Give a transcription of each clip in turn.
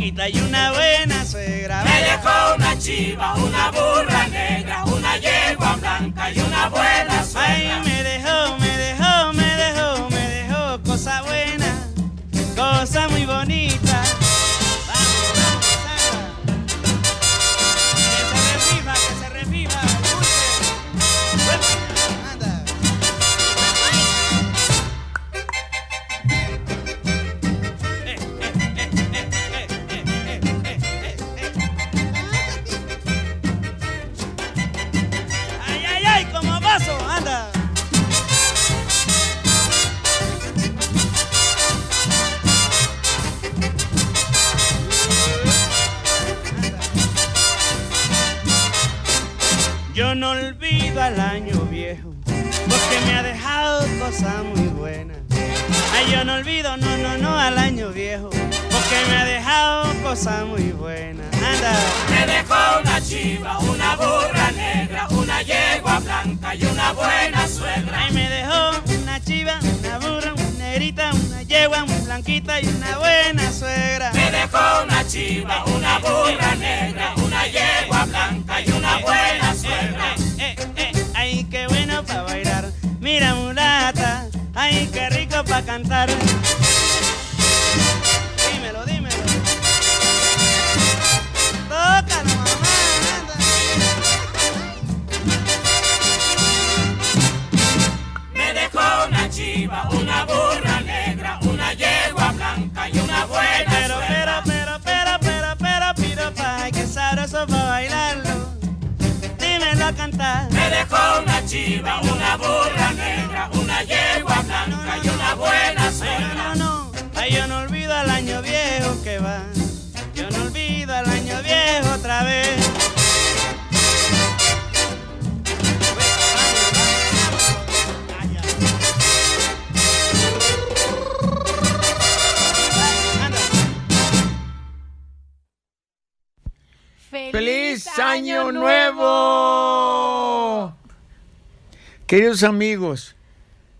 Y una buena suegra. Me dejó una chiva, una burra negra, una yegua blanca y una buena suegra. Ay, Queridos amigos,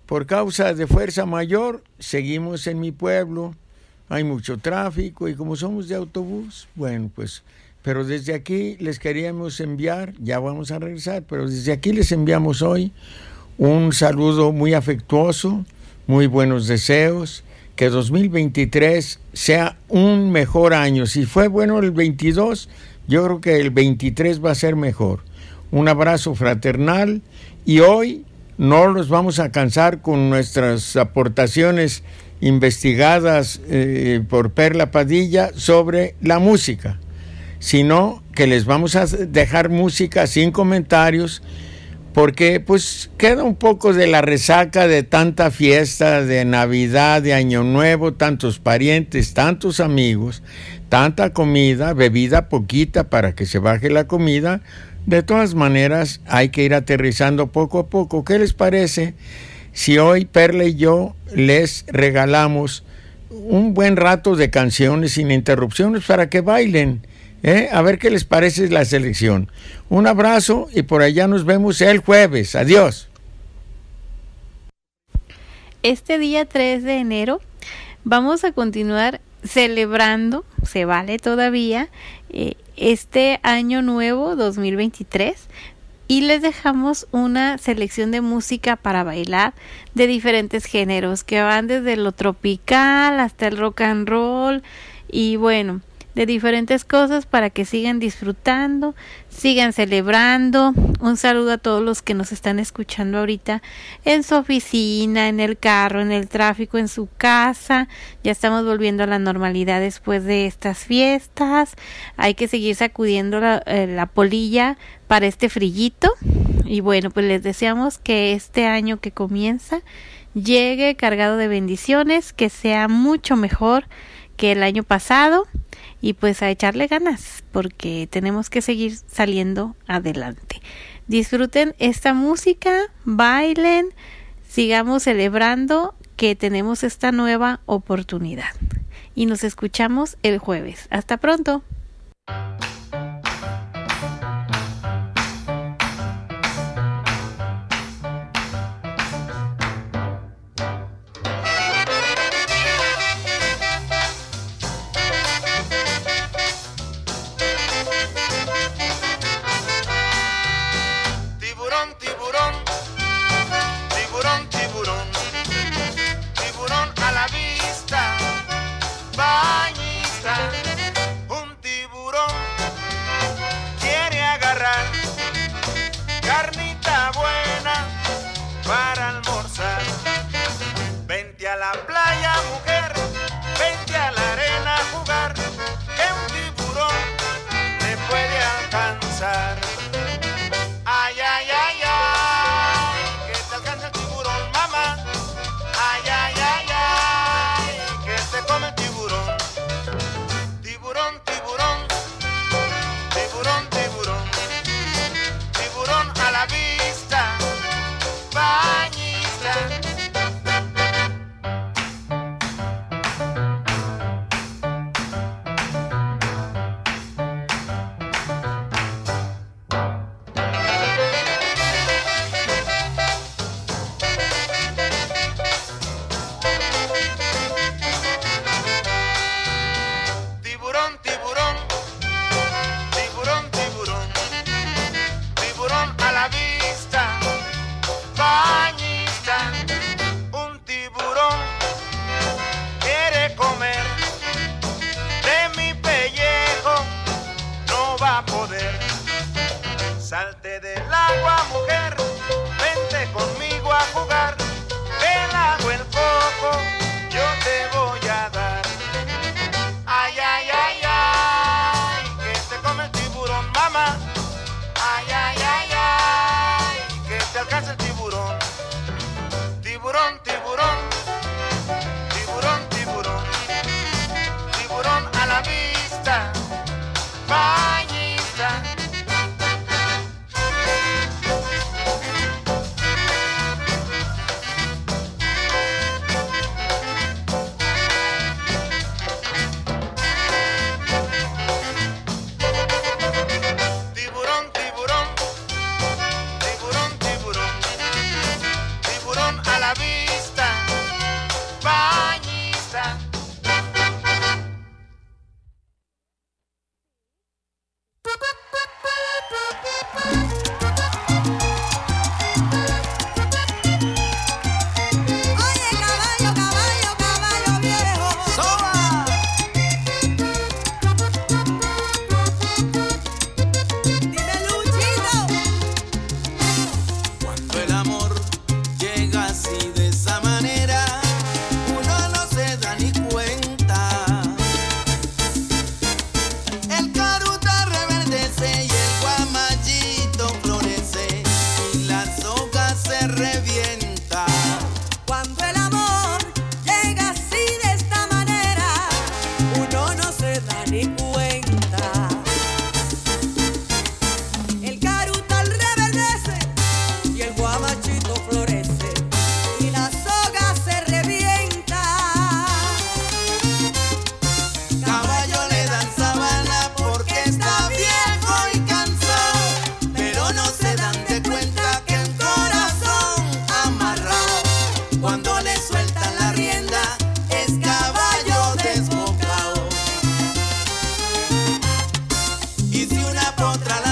por causa de fuerza mayor, seguimos en mi pueblo. Hay mucho tráfico y como somos de autobús, bueno, pues, pero desde aquí les queríamos enviar, ya vamos a regresar, pero desde aquí les enviamos hoy un saludo muy afectuoso, muy buenos deseos, que 2023 sea un mejor año. Si fue bueno el 22, yo creo que el 23 va a ser mejor. Un abrazo fraternal y hoy no nos vamos a cansar con nuestras aportaciones investigadas eh, por Perla Padilla sobre la música, sino que les vamos a dejar música sin comentarios porque pues queda un poco de la resaca de tanta fiesta de Navidad, de Año Nuevo, tantos parientes, tantos amigos, tanta comida, bebida poquita para que se baje la comida, de todas maneras, hay que ir aterrizando poco a poco. ¿Qué les parece si hoy Perla y yo les regalamos un buen rato de canciones sin interrupciones para que bailen? ¿eh? A ver qué les parece la selección. Un abrazo y por allá nos vemos el jueves. Adiós. Este día 3 de enero vamos a continuar celebrando, se vale todavía, eh, este año nuevo 2023 y les dejamos una selección de música para bailar de diferentes géneros que van desde lo tropical hasta el rock and roll y bueno, de diferentes cosas para que sigan disfrutando, sigan celebrando. Un saludo a todos los que nos están escuchando ahorita en su oficina, en el carro, en el tráfico, en su casa. Ya estamos volviendo a la normalidad después de estas fiestas. Hay que seguir sacudiendo la, eh, la polilla para este frillito. Y bueno, pues les deseamos que este año que comienza llegue cargado de bendiciones, que sea mucho mejor que el año pasado y pues a echarle ganas porque tenemos que seguir saliendo adelante. Disfruten esta música, bailen, sigamos celebrando que tenemos esta nueva oportunidad. Y nos escuchamos el jueves. Hasta pronto. A la playa, contra la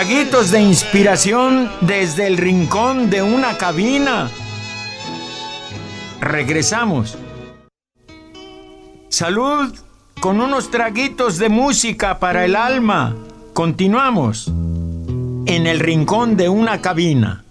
Traguitos de inspiración desde el rincón de una cabina. Regresamos. Salud con unos traguitos de música para el alma. Continuamos en el rincón de una cabina.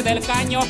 Del caño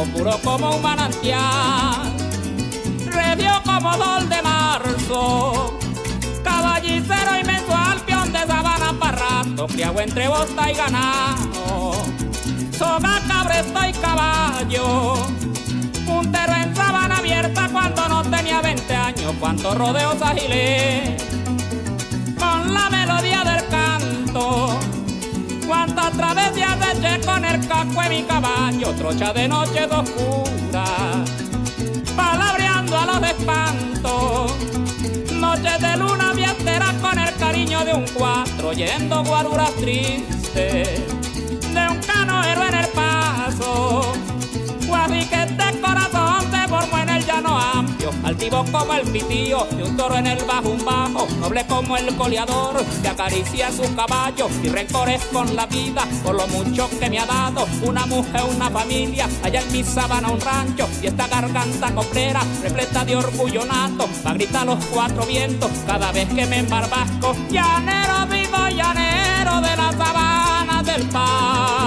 puro como un manantial, redio como sol de marzo, caballicero y mensual, peón de sabana parrato, criado entre bosta y ganado, soga, cabresto y caballo, puntero en sabana abierta cuando no tenía 20 años, cuántos rodeos agilé, con la melodía del canto, cuántas travesías eché con el casco de mi caballo, trocha de noche oscura, palabreando a los espantos, noches de luna fiestera con el cariño de un cuatro, yendo guaruras tristes, como el pitío, de un toro en el bajo un bajo, noble como el coleador, que acaricia su caballo y rencores con la vida, por lo mucho que me ha dado, una mujer, una familia, allá en mi sabana un rancho, y esta garganta coplera, repleta de orgullo nato, pa' gritar los cuatro vientos, cada vez que me embarbasco, llanero vivo, llanero de la sabana del pauto.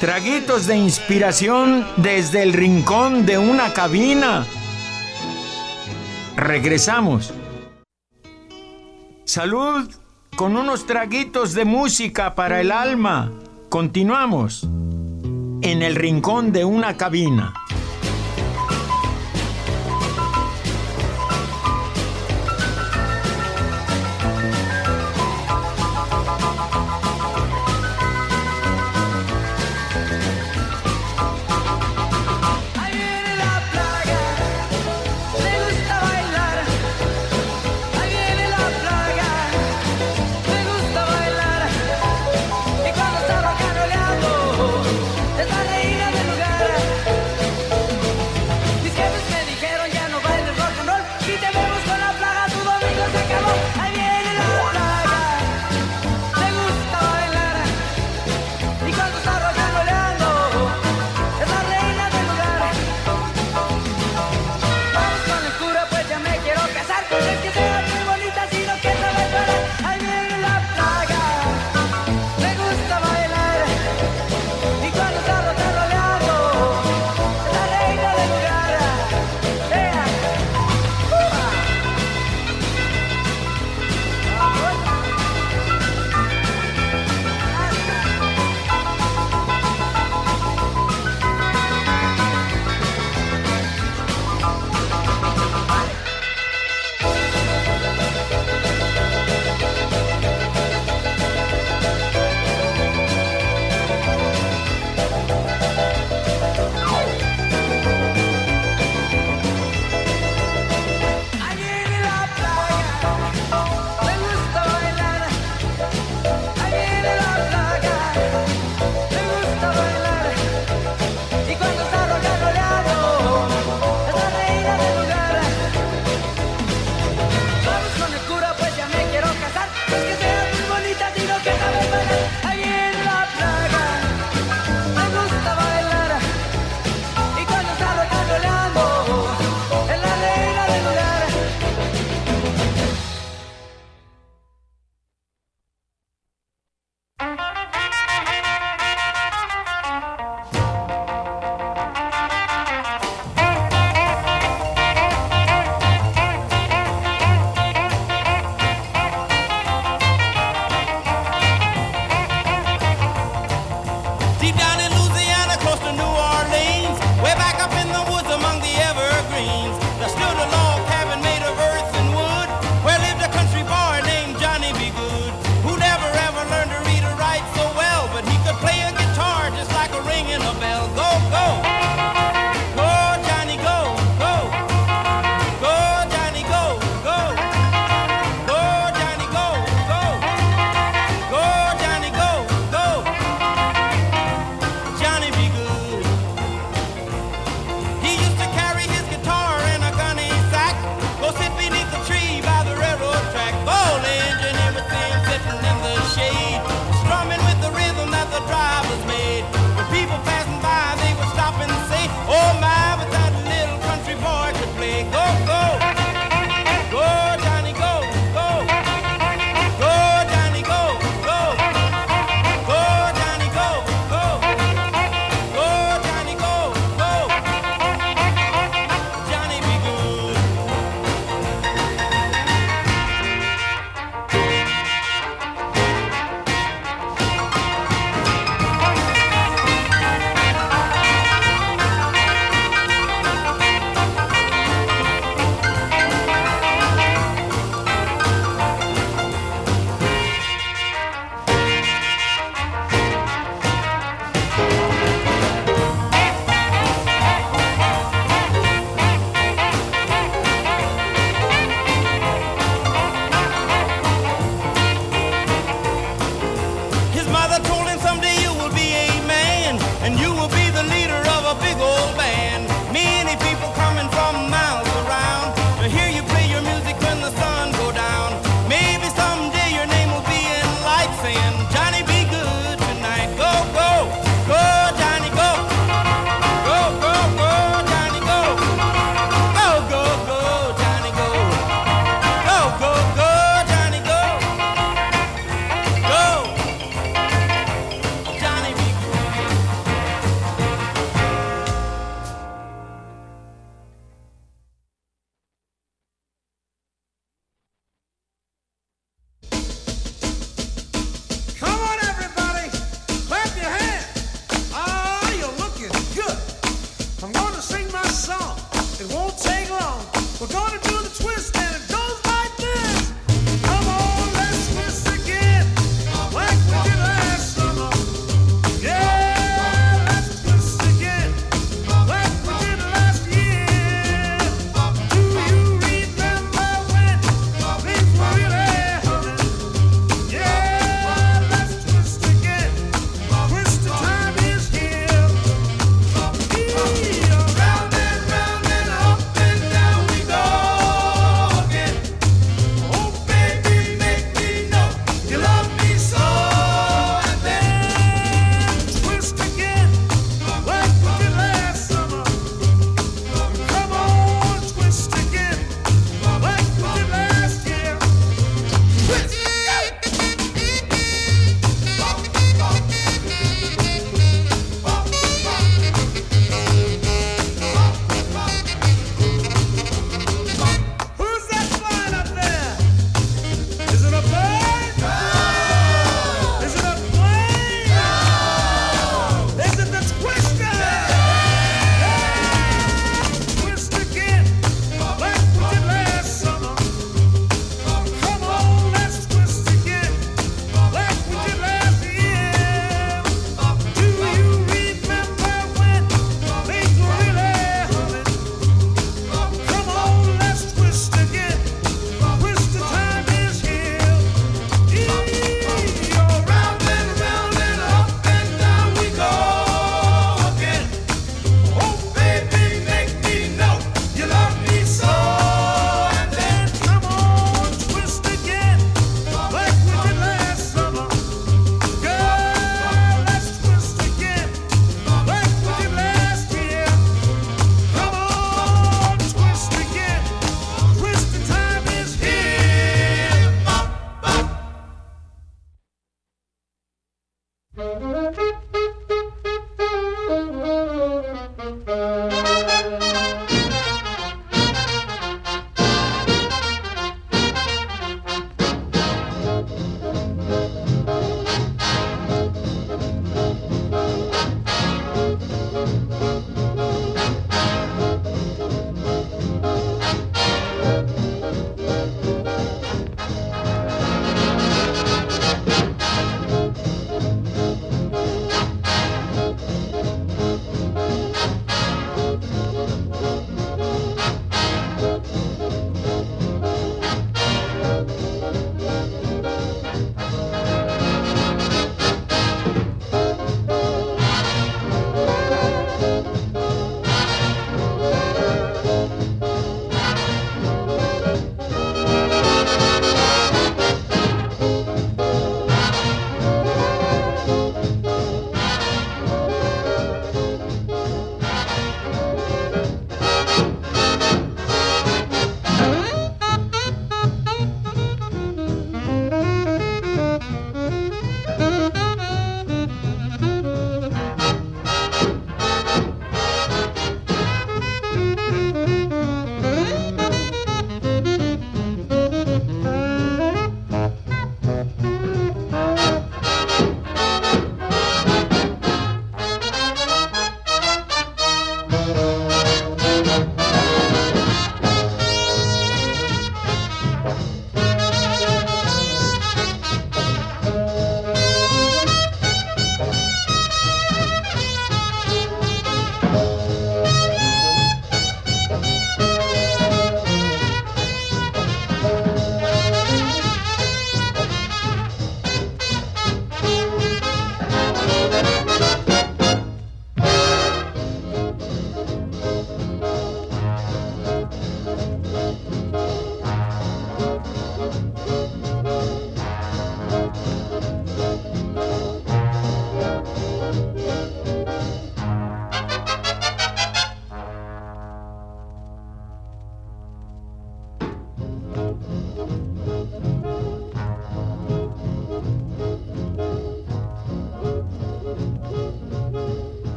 Traguitos de inspiración desde el rincón de una cabina. Regresamos. Salud con unos traguitos de música para el alma. Continuamos en el rincón de una cabina.